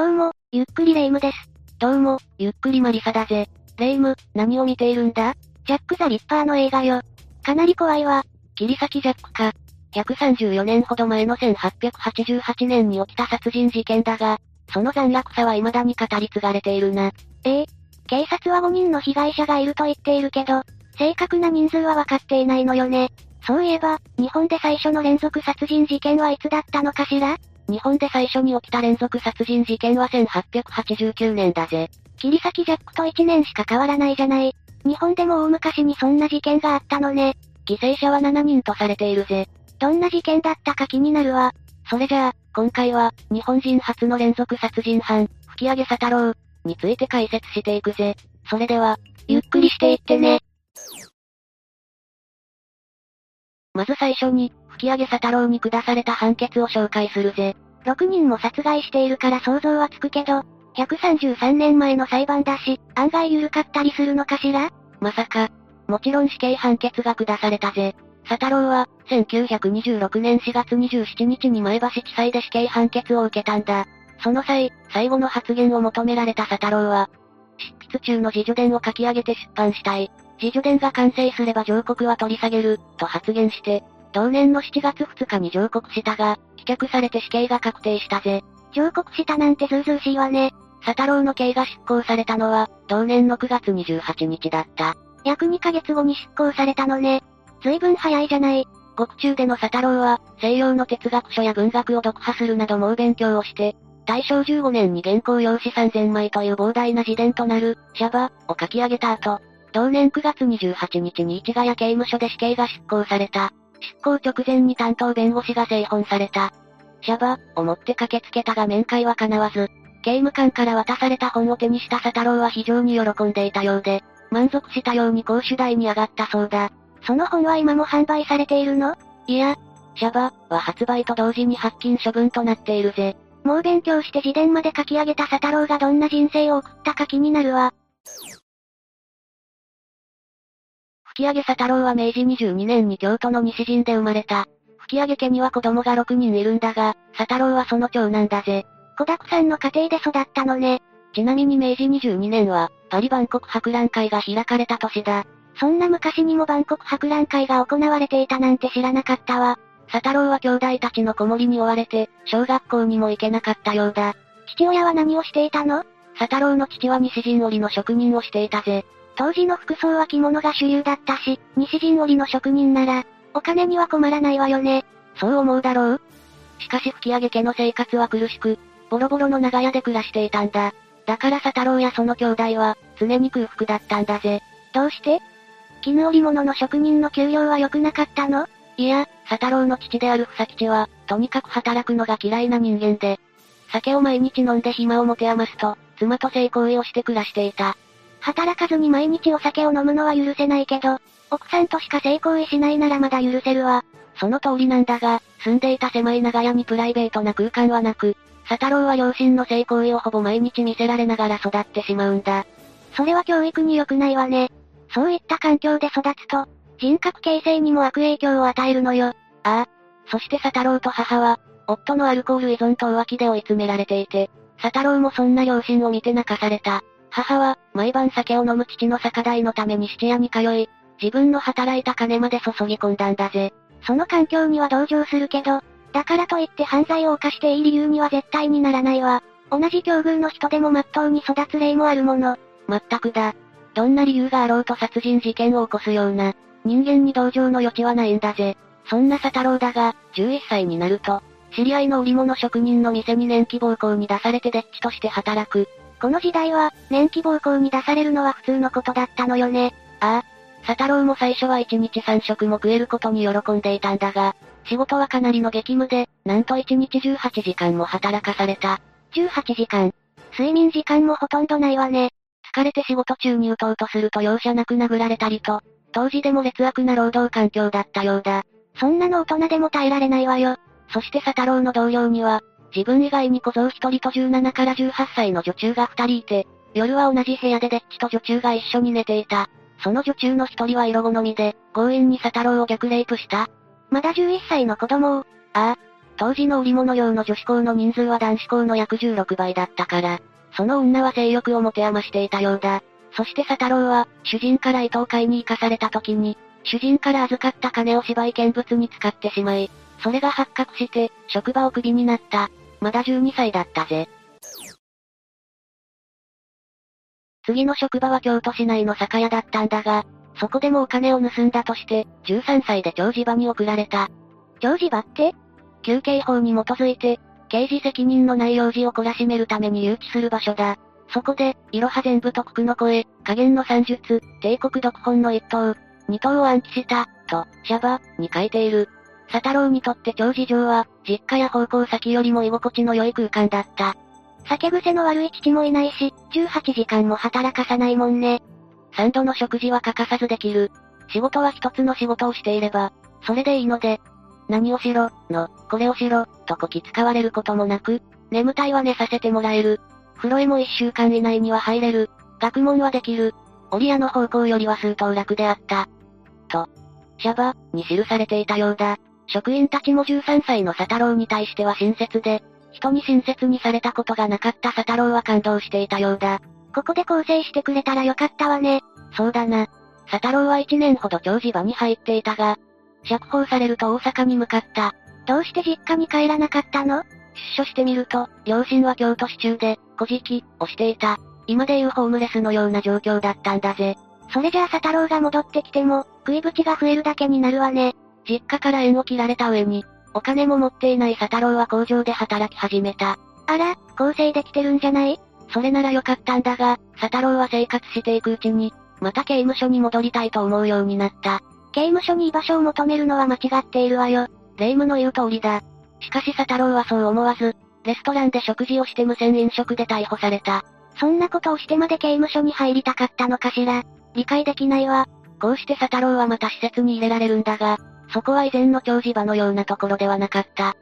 どうも、ゆっくりレ夢ムです。どうも、ゆっくりマリサだぜ。レ夢ム、何を見ているんだ？ジャック・ザ・リッパーの映画よ。かなり怖いわ。切り裂きジャックか。134年ほど前の1888年に起きた殺人事件だが、その残虐さは未だに語り継がれているな。ええ警察は5人の被害者がいると言っているけど、正確な人数は分かっていないのよね。そういえば、日本で最初の連続殺人事件はいつだったのかしら？日本で最初に起きた連続殺人事件は1889年だぜ。切り裂きジャックと1年しか変わらないじゃない。日本でも大昔にそんな事件があったのね。犠牲者は7人とされているぜ。どんな事件だったか気になるわ。それじゃあ、今回は、日本人初の連続殺人犯、吹上佐太郎、について解説していくぜ。それでは、ゆっくりしていってね。まず最初に、吹上佐太郎に下された判決を紹介するぜ。6人も殺害しているから想像はつくけど、133年前の裁判だし、案外緩かったりするのかしら？まさか。もちろん死刑判決が下されたぜ。佐太郎は、1926年4月27日に前橋地裁で死刑判決を受けたんだ。その際、最後の発言を求められた佐太郎は、執筆中の自助伝を書き上げて出版したい。自助伝が完成すれば上告は取り下げる、と発言して、同年の7月2日に上告したが、棄却されて死刑が確定したぜ。上告したなんてずうずうしいわね。佐太郎の刑が執行されたのは、同年の9月28日だった。約2ヶ月後に執行されたのね。随分早いじゃない。獄中での佐太郎は、西洋の哲学書や文学を読破するなど猛勉強をして、大正15年に原稿用紙3000枚という膨大な自伝となる、シャバ、を書き上げた後、同年9月28日に市ヶ谷刑務所で死刑が執行された。執行直前に担当弁護士が製本された。シャバ、を持って駆けつけたが面会は叶わず、刑務官から渡された本を手にした佐太郎は非常に喜んでいたようで、満足したように講習台に上がったそうだ。その本は今も販売されているの？いや、シャバ、は発売と同時に発禁処分となっているぜ。もう勉強して自伝まで書き上げた佐太郎がどんな人生を送ったか気になるわ。吹上佐太郎は明治22年に京都の西陣で生まれた。吹上家には子供が6人いるんだが、佐太郎はその長男だぜ。子沢山の家庭で育ったのね。ちなみに明治22年は、パリ万国博覧会が開かれた年だ。そんな昔にも万国博覧会が行われていたなんて知らなかったわ。佐太郎は兄弟たちの子守に追われて、小学校にも行けなかったようだ。父親は何をしていたの？佐太郎の父は西陣織の職人をしていたぜ。当時の服装は着物が主流だったし、西陣織の職人なら、お金には困らないわよね。そう思うだろう？しかし吹上家の生活は苦しく、ボロボロの長屋で暮らしていたんだ。だから佐太郎やその兄弟は、常に空腹だったんだぜ。どうして？絹織物の職人の給料は良くなかったの？いや、佐太郎の父である房吉は、とにかく働くのが嫌いな人間で、酒を毎日飲んで暇を持て余すと、妻と性行為をして暮らしていた。働かずに毎日お酒を飲むのは許せないけど、奥さんとしか性行為しないならまだ許せるわ。その通りなんだが、住んでいた狭い長屋にプライベートな空間はなく、佐太郎は両親の性行為をほぼ毎日見せられながら育ってしまうんだ。それは教育に良くないわね。そういった環境で育つと、人格形成にも悪影響を与えるのよ。ああ。そして佐太郎と母は、夫のアルコール依存と浮気で追い詰められていて、佐太郎もそんな両親を見て泣かされた。母は、毎晩酒を飲む父の酒代のために質屋に通い、自分の働いた金まで注ぎ込んだんだぜ。その環境には同情するけど、だからといって犯罪を犯していい理由には絶対にならないわ。同じ境遇の人でも真っ当に育つ例もあるもの。まったくだ。どんな理由があろうと殺人事件を起こすような、人間に同情の余地はないんだぜ。そんな佐太郎だが、11歳になると、知り合いの織物職人の店に年季暴行に出されてデッチとして働く。この時代は、年季暴行に出されるのは普通のことだったのよね。ああ。佐太郎も最初は1日3食も食えることに喜んでいたんだが、仕事はかなりの激務で、なんと1日18時間も働かされた。18時間。睡眠時間もほとんどないわね。疲れて仕事中に打とうとすると容赦なく殴られたりと、当時でも劣悪な労働環境だったようだ。そんなの大人でも耐えられないわよ。そして佐太郎の同僚には、自分以外に小僧一人と17から18歳の女中が二人いて、夜は同じ部屋でデッチと女中が一緒に寝ていた。その女中の一人は色好みで、強引に佐太郎を逆レイプした。まだ11歳の子供を。ああ。当時の売物用の女子校の人数は男子校の約16倍だったから、その女は性欲を持て余していたようだ。そして佐太郎は、主人から糸を買いに行かされた時に、主人から預かった金を芝居見物に使ってしまい、それが発覚して、職場をクビになった。まだ12歳だったぜ。次の職場は京都市内の酒屋だったんだが、そこでもお金を盗んだとして、13歳で長寿場に送られた。長寿場って？休憩法に基づいて、刑事責任のない用事を懲らしめるために誘致する場所だ。そこで、いろは全部特区の声、加減の算術、帝国読本の一頭、二頭を暗記した、と、シャバ、に書いている。佐太郎にとって長寿城は、実家や方向先よりも居心地の良い空間だった。酒癖の悪い父もいないし、18時間も働かさないもんね。三度の食事は欠かさずできる。仕事は一つの仕事をしていれば、それでいいので、何をしろ、の、これをしろ、とこき使われることもなく、眠たいは寝させてもらえる。風呂へも一週間以内には入れる。学問はできる。折屋の方向よりは数頭楽であった。と、シャバ、に記されていたようだ。職員たちも13歳の佐太郎に対しては親切で、人に親切にされたことがなかった佐太郎は感動していたようだ。ここで構成してくれたらよかったわね。そうだな。佐太郎は1年ほど長寿場に入っていたが、釈放されると大阪に向かった。どうして実家に帰らなかったの？出所してみると、両親は京都市中で、小敷をしていた。今でいうホームレスのような状況だったんだぜ。それじゃあ佐太郎が戻ってきても、食いぶちが増えるだけになるわね。実家から縁を切られた上に、お金も持っていない佐太郎は工場で働き始めた。あら、構成できてるんじゃない？それならよかったんだが、佐太郎は生活していくうちに、また刑務所に戻りたいと思うようになった。刑務所に居場所を求めるのは間違っているわよ。霊夢の言う通りだ。しかし佐太郎はそう思わず、レストランで食事をして無線飲食で逮捕された。そんなことをしてまで刑務所に入りたかったのかしら？理解できないわ。こうして佐太郎はまた施設に入れられるんだが、そこは以前の長寿場のようなところではなかった。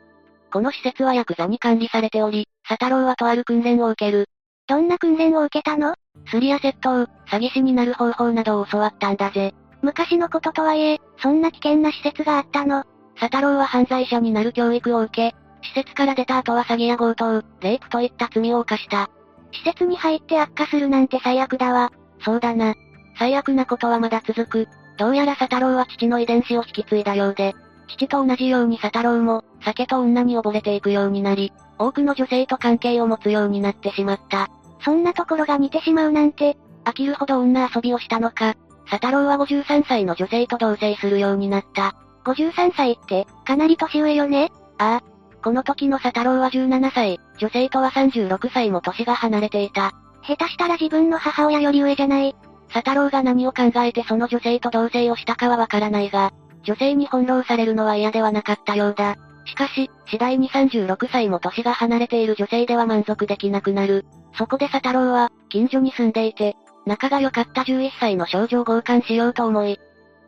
この施設はヤクザに管理されており、佐太郎はとある訓練を受ける。どんな訓練を受けたの？スリや窃盗、詐欺師になる方法などを教わったんだぜ。昔のこととはいえ、そんな危険な施設があったの？佐太郎は犯罪者になる教育を受け、施設から出た後は詐欺や強盗、レイプといった罪を犯した。施設に入って悪化するなんて最悪だわ。そうだな。最悪なことはまだ続く。どうやら佐太郎は父の遺伝子を引き継いだようで、父と同じように佐太郎も、酒と女に溺れていくようになり、多くの女性と関係を持つようになってしまった。そんなところが似てしまうなんて、飽きるほど女遊びをしたのか、佐太郎は53歳の女性と同棲するようになった。53歳って、かなり年上よねああ。この時の佐太郎は17歳、女性とは36歳も年が離れていた。下手したら自分の母親より上じゃない。佐太郎が何を考えてその女性と同棲をしたかはわからないが、女性に翻弄されるのは嫌ではなかったようだ。しかし、次第に36歳も年が離れている女性では満足できなくなる。そこで佐太郎は、近所に住んでいて、仲が良かった11歳の少女を強姦しようと思い、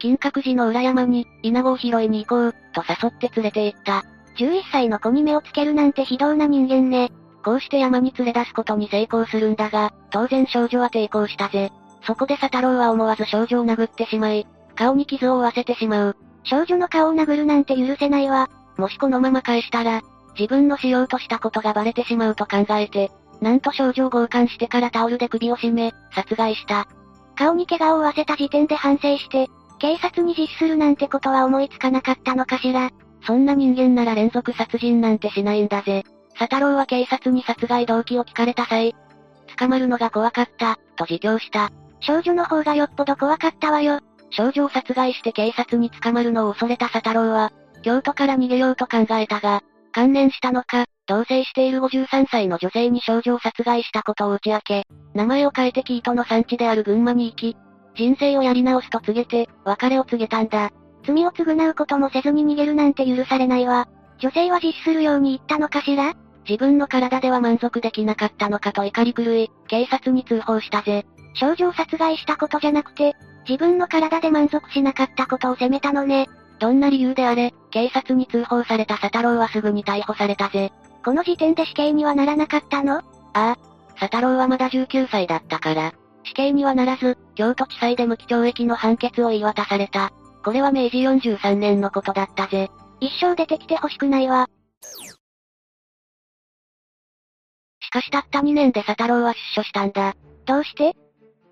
金閣寺の裏山に、稲子を拾いに行こう、と誘って連れて行った。11歳の子に目をつけるなんて非道な人間ね。こうして山に連れ出すことに成功するんだが、当然少女は抵抗したぜ。そこで佐太郎は思わず少女を殴ってしまい、顔に傷を負わせてしまう。少女の顔を殴るなんて許せないわ。もしこのまま返したら、自分のしようとしたことがバレてしまうと考えて、なんと少女を強姦してからタオルで首を絞め、殺害した。顔に怪我を負わせた時点で反省して、警察に実施するなんてことは思いつかなかったのかしら。そんな人間なら連続殺人なんてしないんだぜ。佐太郎は警察に殺害動機を聞かれた際、捕まるのが怖かった、と自供した。少女の方がよっぽど怖かったわよ。少女を殺害して警察に捕まるのを恐れた佐太郎は、京都から逃げようと考えたが、観念したのか、同棲している53歳の女性に少女を殺害したことを打ち明け、名前を変えてキートの産地である群馬に行き、人生をやり直すと告げて、別れを告げたんだ。罪を償うこともせずに逃げるなんて許されないわ。女性は実施するように言ったのかしら？自分の体では満足できなかったのかと怒り狂い、警察に通報したぜ。少女を殺害したことじゃなくて、自分の体で満足しなかったことを責めたのね。どんな理由であれ、警察に通報された佐太郎はすぐに逮捕されたぜ。この時点で死刑にはならなかったの？ああ。佐太郎はまだ19歳だったから、死刑にはならず、京都地裁で無期懲役の判決を言い渡された。これは明治43年のことだったぜ。一生出てきてほしくないわ。しかしたった2年で佐太郎は出所したんだ。どうして？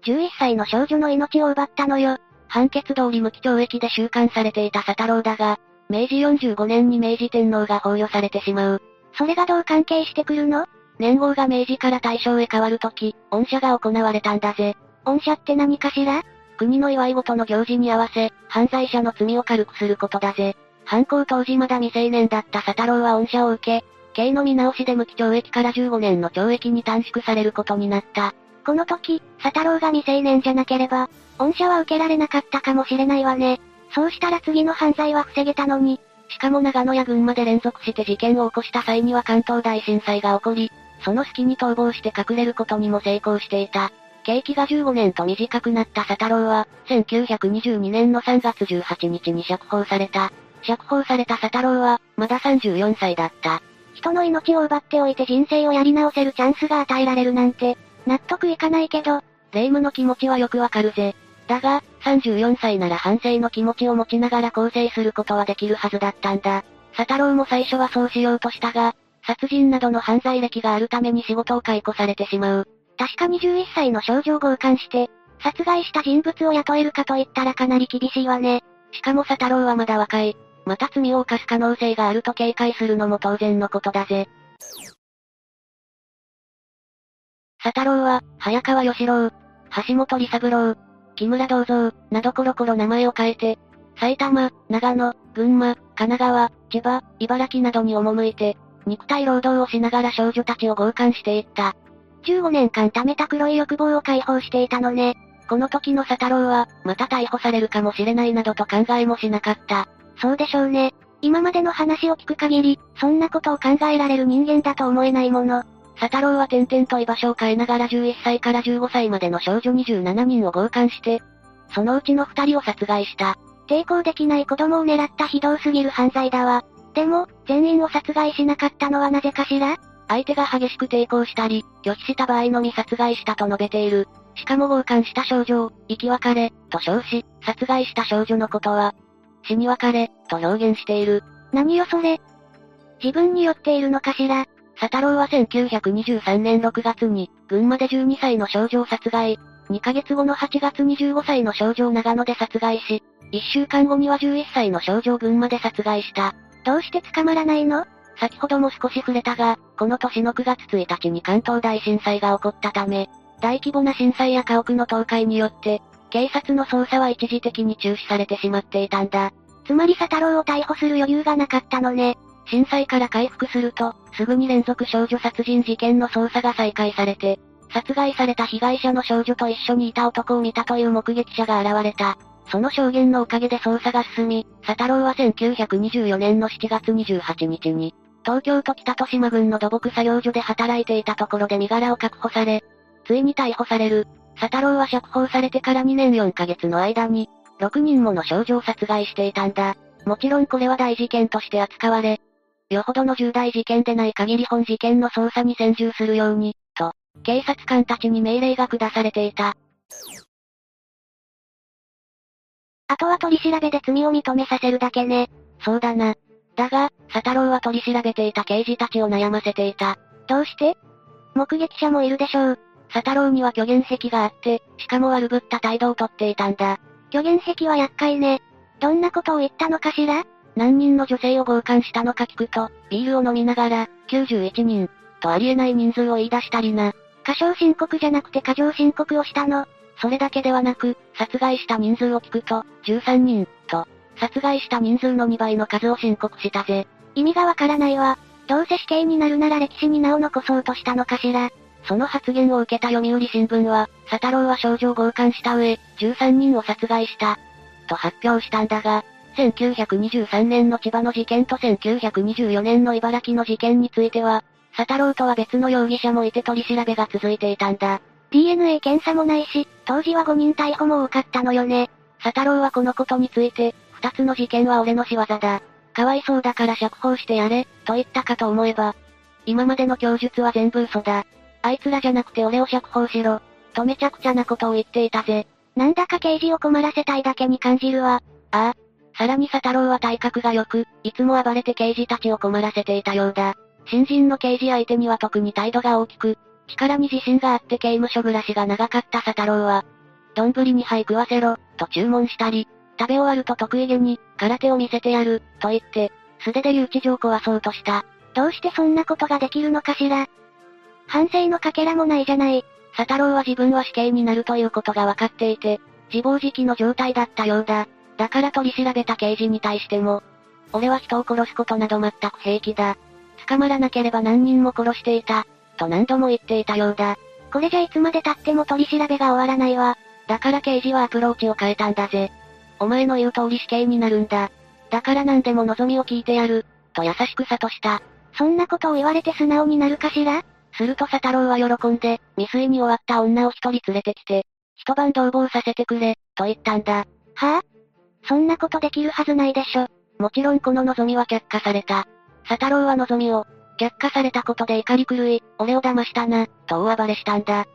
?11 歳の少女の命を奪ったのよ。判決通り無期懲役で収監されていた佐太郎だが、明治45年に明治天皇が崩御されてしまう。それがどう関係してくるの？年号が明治から大正へ変わるとき、恩赦が行われたんだぜ。恩赦って何かしら？国の祝い事の行事に合わせ、犯罪者の罪を軽くすることだぜ。犯行当時まだ未成年だった佐太郎は恩赦を受け、刑の見直しで無期懲役から15年の懲役に短縮されることになった。この時、佐太郎が未成年じゃなければ、恩赦は受けられなかったかもしれないわね。そうしたら次の犯罪は防げたのに。しかも長野や群馬で連続して事件を起こした際には関東大震災が起こり、その隙に逃亡して隠れることにも成功していた。刑期が15年と短くなった佐太郎は、1922年の3月18日に釈放された。釈放された佐太郎は、まだ34歳だった。人の命を奪っておいて人生をやり直せるチャンスが与えられるなんて、納得いかないけど、霊夢の気持ちはよくわかるぜ。だが、34歳なら反省の気持ちを持ちながら更生することはできるはずだったんだ。佐太郎も最初はそうしようとしたが、殺人などの犯罪歴があるために仕事を解雇されてしまう。確かに11歳の少女を強姦して、殺害した人物を雇えるかと言ったらかなり厳しいわね。しかも佐太郎はまだ若い。また罪を犯す可能性があると警戒するのも当然のことだぜ。佐太郎は、早川義郎、橋本利三郎、木村銅蔵、などコロコロ名前を変えて、埼玉、長野、群馬、神奈川、千葉、茨城などに赴いて、肉体労働をしながら少女たちを強姦していった。15年間貯めた黒い欲望を解放していたのね。この時の佐太郎は、また逮捕されるかもしれないなどと考えもしなかった。そうでしょうね。今までの話を聞く限り、そんなことを考えられる人間だと思えないもの。佐太郎は点々と居場所を変えながら11歳から15歳までの少女27人を強姦して、そのうちの2人を殺害した。抵抗できない子供を狙ったひどすぎる犯罪だわ。でも、全員を殺害しなかったのはなぜかしら？相手が激しく抵抗したり、拒否した場合のみ殺害したと述べている。しかも強姦した少女を、生き別れ、と称し、殺害した少女のことは、死に別れ、と表現している。何よそれ？自分に酔っているのかしら？佐太郎は1923年6月に、群馬で12歳の少女を殺害。2ヶ月後の8月25歳の少女を長野で殺害し、1週間後には11歳の少女を群馬で殺害した。どうして捕まらないの？先ほども少し触れたが、この年の9月1日に関東大震災が起こったため、大規模な震災や家屋の倒壊によって、警察の捜査は一時的に中止されてしまっていたんだ。つまり佐太郎を逮捕する余裕がなかったのね。震災から回復すると、すぐに連続少女殺人事件の捜査が再開されて、殺害された被害者の少女と一緒にいた男を見たという目撃者が現れた。その証言のおかげで捜査が進み、佐太郎は1924年の7月28日に、東京都北豊島郡の土木作業所で働いていたところで身柄を確保され、ついに逮捕される。佐太郎は釈放されてから2年4ヶ月の間に、6人もの少女を殺害していたんだ。もちろんこれは大事件として扱われ、よほどの重大事件でない限り本事件の捜査に専従するように、と、警察官たちに命令が下されていた。あとは取り調べで罪を認めさせるだけね。そうだな。だが、佐太郎は取り調べていた刑事たちを悩ませていた。どうして？目撃者もいるでしょう。佐太郎には虚言癖があって、しかも悪ぶった態度をとっていたんだ。虚言癖は厄介ね。どんなことを言ったのかしら？何人の女性を強姦したのか聞くと、ビールを飲みながら、91人、とありえない人数を言い出したりな。過少申告じゃなくて過剰申告をしたの。それだけではなく、殺害した人数を聞くと、13人、と、殺害した人数の2倍の数を申告したぜ。意味がわからないわ。どうせ死刑になるなら歴史に名を残そうとしたのかしら。その発言を受けた読売新聞は、佐太郎は少女を強姦した上、13人を殺害した。と発表したんだが、1923年の千葉の事件と1924年の茨城の事件については、佐太郎とは別の容疑者もいて取り調べが続いていたんだ。DNA 検査もないし、当時は5人逮捕も多かったのよね。佐太郎はこのことについて、二つの事件は俺の仕業だ。かわいそうだから釈放してやれ、と言ったかと思えば、今までの供述は全部嘘だ。あいつらじゃなくて俺を釈放しろ、とめちゃくちゃなことを言っていたぜ。なんだか刑事を困らせたいだけに感じるわ。ああ。さらに佐太郎は体格が良く、いつも暴れて刑事たちを困らせていたようだ。新人の刑事相手には特に態度が大きく、力に自信があって刑務所暮らしが長かった佐太郎は、丼に灰食わせろ、と注文したり、食べ終わると得意げに、空手を見せてやる、と言って、素手で留置場を壊そうとした。どうしてそんなことができるのかしら反省のかけらもないじゃない。佐太郎は自分は死刑になるということが分かっていて、自暴自棄の状態だったようだ。だから取り調べた刑事に対しても、俺は人を殺すことなど全く平気だ。捕まらなければ何人も殺していた。と何度も言っていたようだ。これじゃいつまで経っても取り調べが終わらないわ。だから刑事はアプローチを変えたんだぜ。お前の言う通り死刑になるんだ。だから何でも望みを聞いてやる。と優しく諭した。そんなことを言われて素直になるかしら？すると佐太郎は喜んで、未遂に終わった女を一人連れてきて、一晩同房させてくれ、と言ったんだ。はぁ、あ、そんなことできるはずないでしょ。もちろんこの望みは却下された。佐太郎は望みを、却下されたことで怒り狂い、俺を騙したな、と大暴れしたんだ。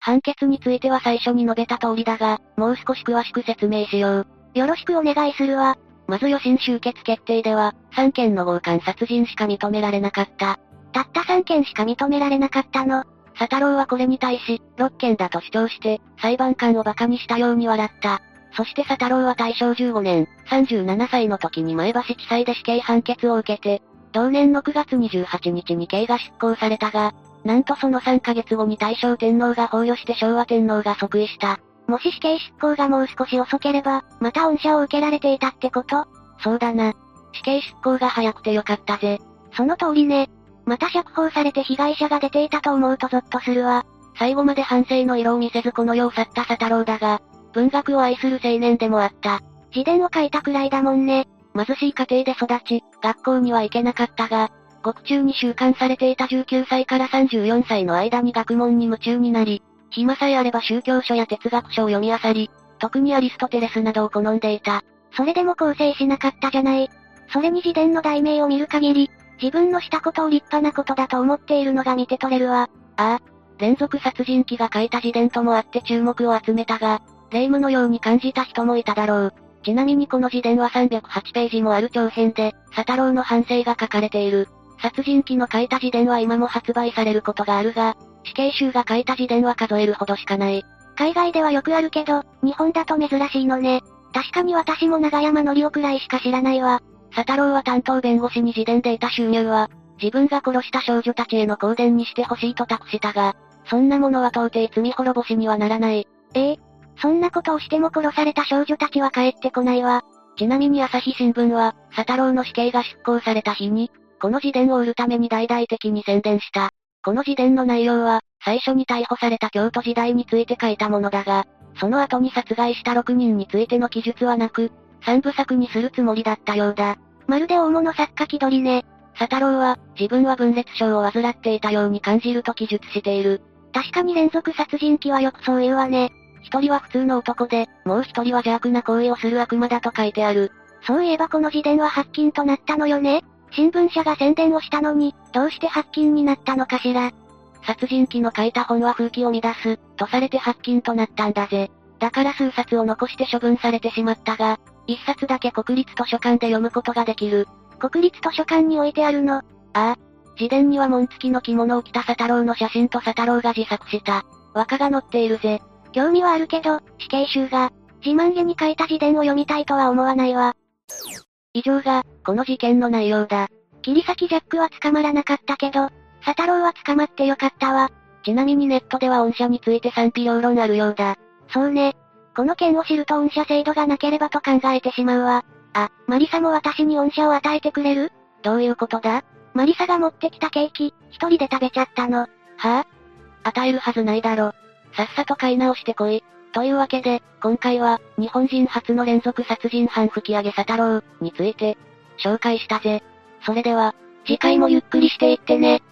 判決については最初に述べた通りだが、もう少し詳しく説明しよう。よろしくお願いするわ。まず予審終結決定では、3件の強姦殺人しか認められなかった。たった3件しか認められなかったの。佐太郎はこれに対し、6件だと主張して、裁判官を馬鹿にしたように笑った。そして佐太郎は大正15年、37歳の時に前橋地裁で死刑判決を受けて、同年の9月28日に刑が執行されたが、なんとその3ヶ月後に大正天皇が崩御して昭和天皇が即位した。もし死刑執行がもう少し遅ければ、また恩赦を受けられていたってこと？そうだな。死刑執行が早くてよかったぜ。その通りね。また釈放されて被害者が出ていたと思うとゾッとするわ。最後まで反省の色を見せずこの世を去った佐太郎だが、文学を愛する青年でもあった。自伝を書いたくらいだもんね。貧しい家庭で育ち、学校には行けなかったが、獄中に収監されていた19歳から34歳の間に学問に夢中になり、暇さえあれば宗教書や哲学書を読み漁り、特にアリストテレスなどを好んでいた。それでも構成しなかったじゃない。それに自伝の題名を見る限り、自分のしたことを立派なことだと思っているのが見て取れるわ。ああ、連続殺人鬼が書いた自伝ともあって注目を集めたが、霊夢のように感じた人もいただろう。ちなみにこの自伝は308ページもある長編で、佐太郎の反省が書かれている。殺人鬼の書いた自伝は今も発売されることがあるが、死刑囚が書いた自伝は数えるほどしかない。海外ではよくあるけど、日本だと珍しいのね。確かに私も長山のりおくらいしか知らないわ。佐太郎は担当弁護士に自伝で得た収入は、自分が殺した少女たちへの香典にしてほしいと託したが、そんなものは到底罪滅ぼしにはならない。ええそんなことをしても殺された少女たちは帰ってこないわ。ちなみに朝日新聞は、佐太郎の死刑が執行された日に、この自伝を売るために大々的に宣伝した。この自伝の内容は、最初に逮捕された京都時代について書いたものだが、その後に殺害した6人についての記述はなく、三部作にするつもりだったようだ。まるで大物作家気取りね。佐太郎は、自分は分裂症を患っていたように感じると記述している。確かに連続殺人鬼はよくそう言うわね。一人は普通の男で、もう一人は邪悪な行為をする悪魔だと書いてある。そういえばこの時点は発禁となったのよね。新聞社が宣伝をしたのに、どうして発禁になったのかしら。殺人鬼の書いた本は風紀を乱す、とされて発禁となったんだぜ。だから数冊を残して処分されてしまったが、一冊だけ国立図書館で読むことができる。国立図書館に置いてあるの。ああ。自伝には紋付きの着物を着た佐太郎の写真と佐太郎が自作した、和歌が載っているぜ。興味はあるけど、死刑囚が、自慢げに書いた自伝を読みたいとは思わないわ。以上が、この事件の内容だ。切り裂きジャックは捕まらなかったけど、佐太郎は捕まってよかったわ。ちなみにネットでは御社について賛否両論あるようだ。そうね。この件を知ると御社制度がなければと考えてしまうわ。あ、マリサも私に御社を与えてくれる？どういうことだ？マリサが持ってきたケーキ、一人で食べちゃったの。はぁ、あ、与えるはずないだろ。さっさと買い直してこい。というわけで、今回は、日本人初の連続殺人犯吹き上げ佐太郎について、紹介したぜ。それでは、次回もゆっくりしていってね。